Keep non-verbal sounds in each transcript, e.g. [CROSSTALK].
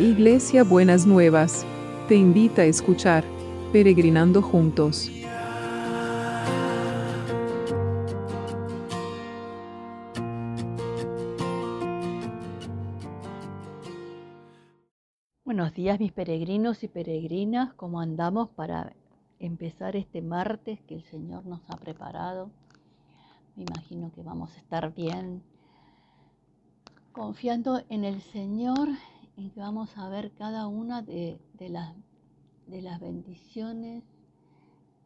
Iglesia Buenas Nuevas, te invita a escuchar Peregrinando Juntos. Buenos días mis peregrinos y peregrinas, ¿cómo andamos para empezar este martes que el Señor nos ha preparado? Me imagino que vamos a estar bien, confiando en el Señor y que vamos a ver cada una de, las, de las, bendiciones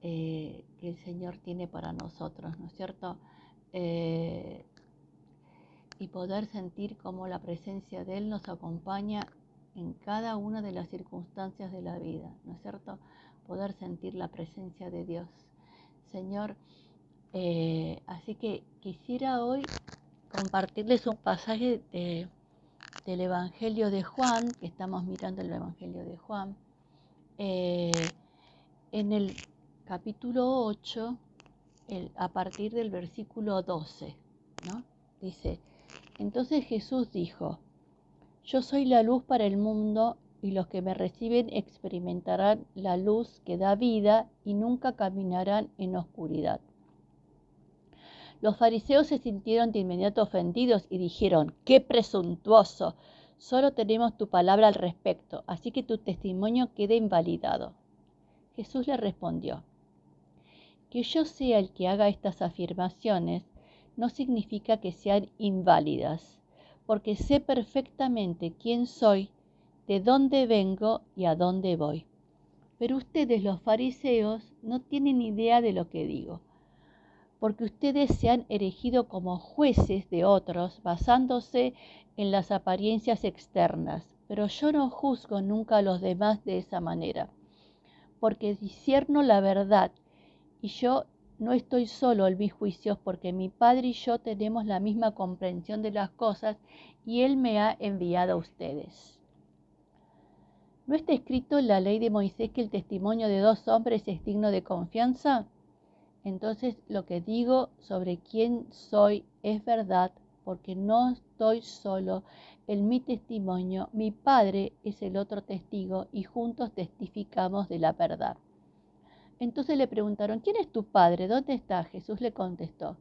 eh, que el Señor tiene para nosotros, ¿no es cierto? Eh, y poder sentir cómo la presencia de Él nos acompaña en cada una de las circunstancias de la vida, ¿no es cierto? Poder sentir la presencia de Dios. Señor, eh, así que quisiera hoy compartirles un pasaje de del Evangelio de Juan, que estamos mirando el Evangelio de Juan, eh, en el capítulo 8, a partir del versículo 12, ¿no? Dice, entonces Jesús dijo, yo soy la luz para el mundo y los que me reciben experimentarán la luz que da vida y nunca caminarán en oscuridad. Los fariseos se sintieron de inmediato ofendidos y dijeron, qué presuntuoso, solo tenemos tu palabra al respecto, así que tu testimonio queda invalidado. Jesús le respondió, que yo sea el que haga estas afirmaciones no significa que sean inválidas, porque sé perfectamente quién soy, de dónde vengo y a dónde voy. Pero ustedes los fariseos no tienen idea de lo que digo porque ustedes se han erigido como jueces de otros basándose en las apariencias externas, pero yo no juzgo nunca a los demás de esa manera, porque discierno la verdad y yo no estoy solo en mis juicios porque mi Padre y yo tenemos la misma comprensión de las cosas y Él me ha enviado a ustedes. ¿No está escrito en la ley de Moisés que el testimonio de dos hombres es digno de confianza? Entonces lo que digo sobre quién soy es verdad, porque no estoy solo en mi testimonio, mi Padre es el otro testigo y juntos testificamos de la verdad. Entonces le preguntaron, ¿quién es tu Padre? ¿Dónde está? Jesús le contestó,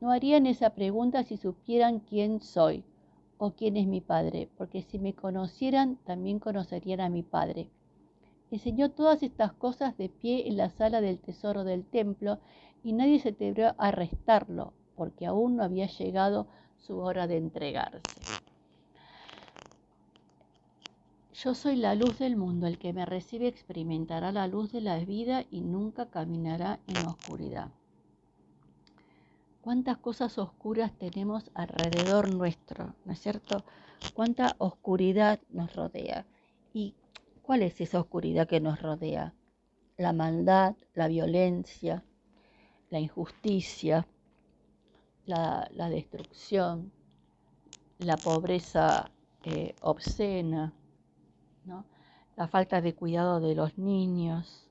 no harían esa pregunta si supieran quién soy o quién es mi Padre, porque si me conocieran, también conocerían a mi Padre. Enseñó todas estas cosas de pie en la sala del tesoro del templo y nadie se atrevió a arrestarlo porque aún no había llegado su hora de entregarse. Yo soy la luz del mundo, el que me recibe experimentará la luz de la vida y nunca caminará en oscuridad. ¿Cuántas cosas oscuras tenemos alrededor nuestro? ¿No es cierto? ¿Cuánta oscuridad nos rodea? ¿Cuál es esa oscuridad que nos rodea? La maldad, la violencia, la injusticia, la, destrucción, la pobreza eh, obscena, la falta de cuidado de los niños,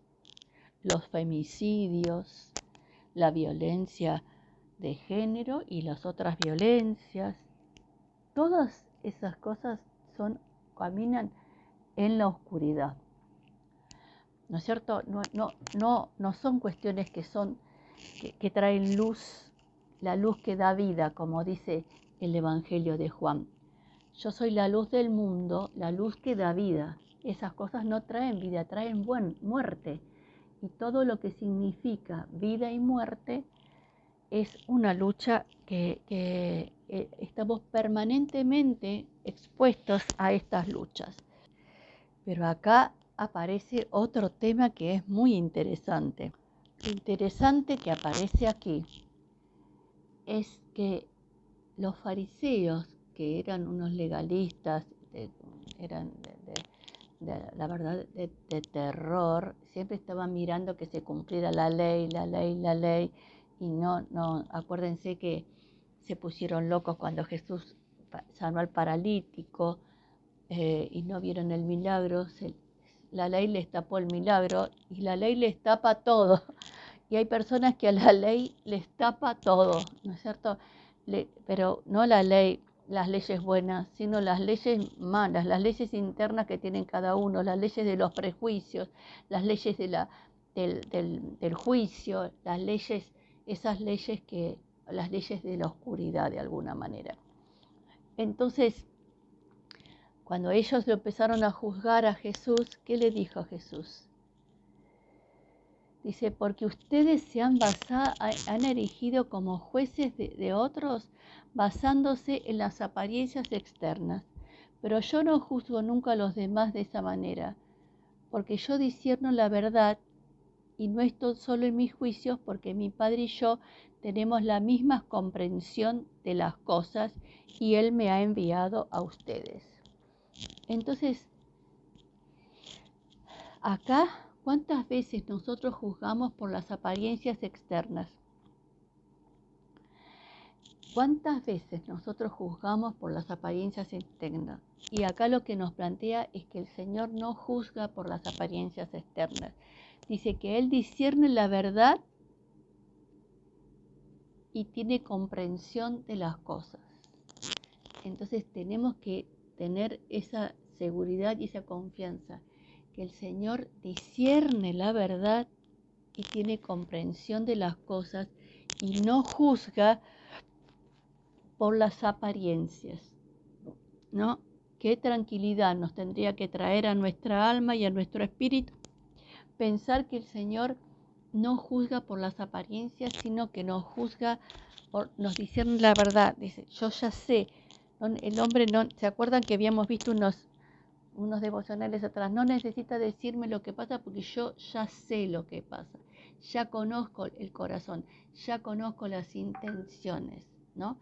los femicidios, la violencia de género y las otras violencias. Todas esas cosas son, caminan en la oscuridad. ¿No es cierto? No, no, no, son cuestiones que son que, traen luz, la luz que da vida, como dice el Evangelio de Juan. Yo soy la luz del mundo, la luz que da vida. Esas cosas no traen vida, traen buen, muerte. Y todo lo que significa vida y muerte es una lucha que, que eh, estamos permanentemente expuestos a estas luchas. Pero acá aparece otro tema que es muy interesante. Lo interesante que aparece aquí es que los fariseos, que eran unos legalistas, eran de, la verdad de, terror, siempre estaban mirando que se cumpliera la ley, la ley, la ley, y no, no, acuérdense que se pusieron locos cuando Jesús sanó al paralítico, eh, y no vieron el milagro, la ley les tapó el milagro y la ley les tapa todo. [LAUGHS] Y hay personas que a la ley les tapa todo, ¿no es cierto? pero no la ley las leyes buenas, sino las leyes malas, las leyes internas que tienen cada uno, las leyes de los prejuicios, las leyes de la, del, juicio, las leyes, esas leyes que, las leyes de la oscuridad de alguna manera. Entonces, cuando ellos lo empezaron a juzgar a Jesús, ¿qué le dijo a Jesús? Dice, porque ustedes se han, basado, han erigido como jueces de, otros basándose en las apariencias externas. Pero yo no juzgo nunca a los demás de esa manera, porque yo discierno la verdad y no estoy solo en mis juicios, porque mi Padre y yo tenemos la misma comprensión de las cosas y Él me ha enviado a ustedes. Entonces, acá ¿Cuántas veces nosotros juzgamos por las apariencias externas? ¿Cuántas veces nosotros juzgamos por las apariencias externas? Y acá lo que nos plantea es que el Señor no juzga por las apariencias externas. Dice que Él discierne la verdad y tiene comprensión de las cosas. Entonces tenemos que tener esa seguridad y esa confianza que el Señor discierne la verdad y tiene comprensión de las cosas y no juzga por las apariencias. ¿No? Qué tranquilidad nos tendría que traer a nuestra alma y a nuestro espíritu pensar que el Señor no juzga por las apariencias, sino que nos juzga, por, nos discierne la verdad. Dice, yo ya sé, el hombre no, ¿se acuerdan que habíamos visto unos unos devocionales atrás, no necesita decirme lo que pasa porque yo ya sé lo que pasa, ya conozco el corazón, ya conozco las intenciones, ¿no?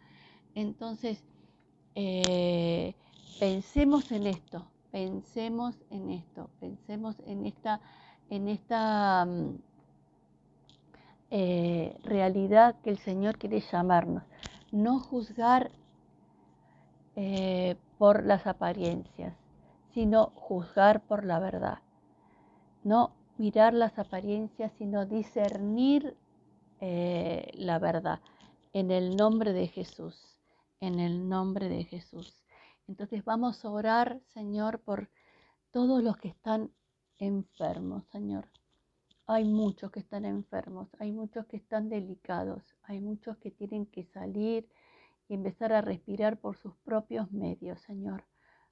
Entonces, eh, pensemos en esto, pensemos en esto, pensemos en esta, en esta mm, eh, realidad que el Señor quiere llamarnos, no juzgar eh, por las apariencias sino juzgar por la verdad. No mirar las apariencias, sino discernir eh, la verdad. En el nombre de Jesús, en el nombre de Jesús. Entonces vamos a orar, Señor, por todos los que están enfermos, Señor. Hay muchos que están enfermos, hay muchos que están delicados, hay muchos que tienen que salir y empezar a respirar por sus propios medios, Señor.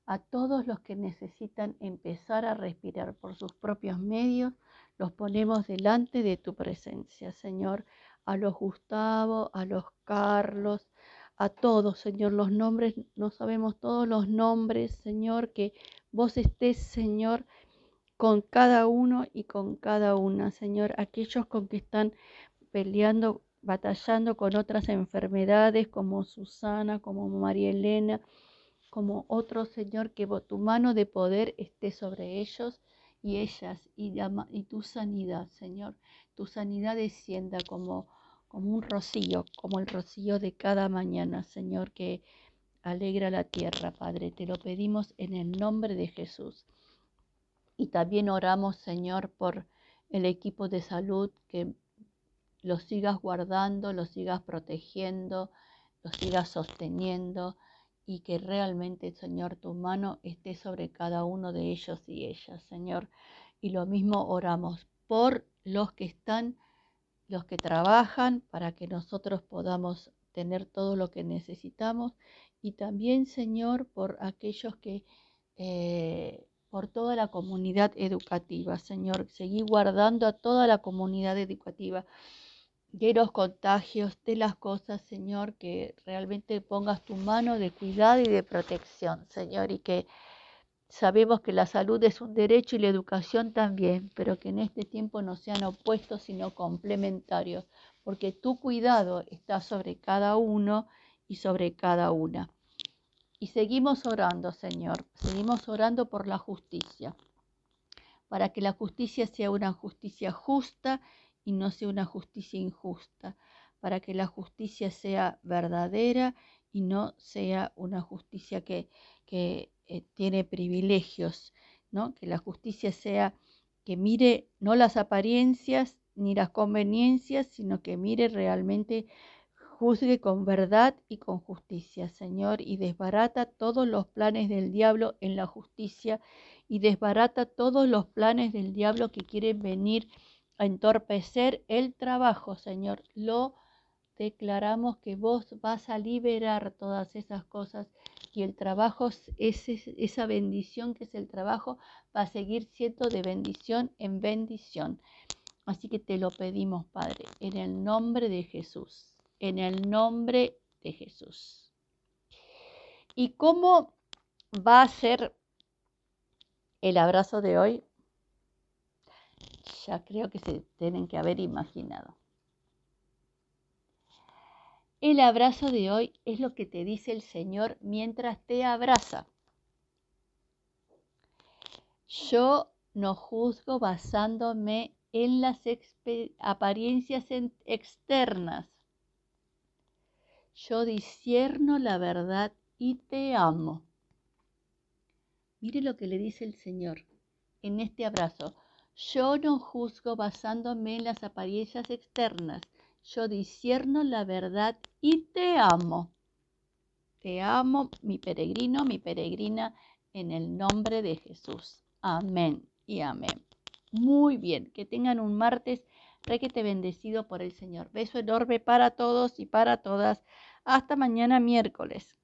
A todos los que necesitan empezar a respirar por sus propios medios, los ponemos delante de tu presencia, Señor, a los Gustavo, a los Carlos, a todos, Señor, los nombres, no sabemos todos los nombres, Señor, que vos estés, Señor, con cada uno y con cada una, Señor, aquellos con que están peleando, batallando con otras enfermedades como Susana, como María Elena, como otro, Señor, que tu mano de poder esté sobre ellos y ellas y, tu sanidad, Señor. Tu sanidad descienda como, como un rocío, como el rocío de cada mañana, Señor, que alegra la tierra, Padre. Te lo pedimos en el nombre de Jesús. Y también oramos, Señor, por el equipo de salud, que lo sigas guardando, lo sigas protegiendo, lo sigas sosteniendo y que realmente, Señor, tu mano esté sobre cada uno de ellos y ellas, Señor. Y lo mismo oramos por los que están, los que trabajan, para que nosotros podamos tener todo lo que necesitamos. Y también, Señor, por aquellos que, eh, por toda la comunidad educativa, Señor. Seguí guardando a toda la comunidad educativa de los contagios, de las cosas, Señor, que realmente pongas tu mano de cuidado y de protección, Señor, y que sabemos que la salud es un derecho y la educación también, pero que en este tiempo no sean opuestos, sino complementarios, porque tu cuidado está sobre cada uno y sobre cada una. Y seguimos orando, Señor, seguimos orando por la justicia, para que la justicia sea una justicia justa y no sea una justicia injusta, para que la justicia sea verdadera y no sea una justicia que, que eh, tiene privilegios, ¿no? que la justicia sea que mire no las apariencias ni las conveniencias, sino que mire realmente juzgue con verdad y con justicia, Señor, y desbarata todos los planes del diablo en la justicia y desbarata todos los planes del diablo que quieren venir a entorpecer el trabajo, Señor. Lo declaramos que vos vas a liberar todas esas cosas y el trabajo, esa bendición que es el trabajo, va a seguir siendo de bendición en bendición. Así que te lo pedimos, Padre, en el nombre de Jesús, en el nombre de Jesús. ¿Y cómo va a ser el abrazo de hoy? Ya creo que se tienen que haber imaginado. El abrazo de hoy es lo que te dice el Señor mientras te abraza. Yo no juzgo basándome en las apariencias externas. Yo discierno la verdad y te amo. Mire lo que le dice el Señor en este abrazo. Yo no juzgo basándome en las apariencias externas yo discierno la verdad y te amo. Te amo, mi peregrino, mi peregrina, en el nombre de Jesús. Amén y amén. Muy bien, que tengan un martes requete bendecido por el Señor. Beso enorme para todos y para todas. Hasta mañana miércoles.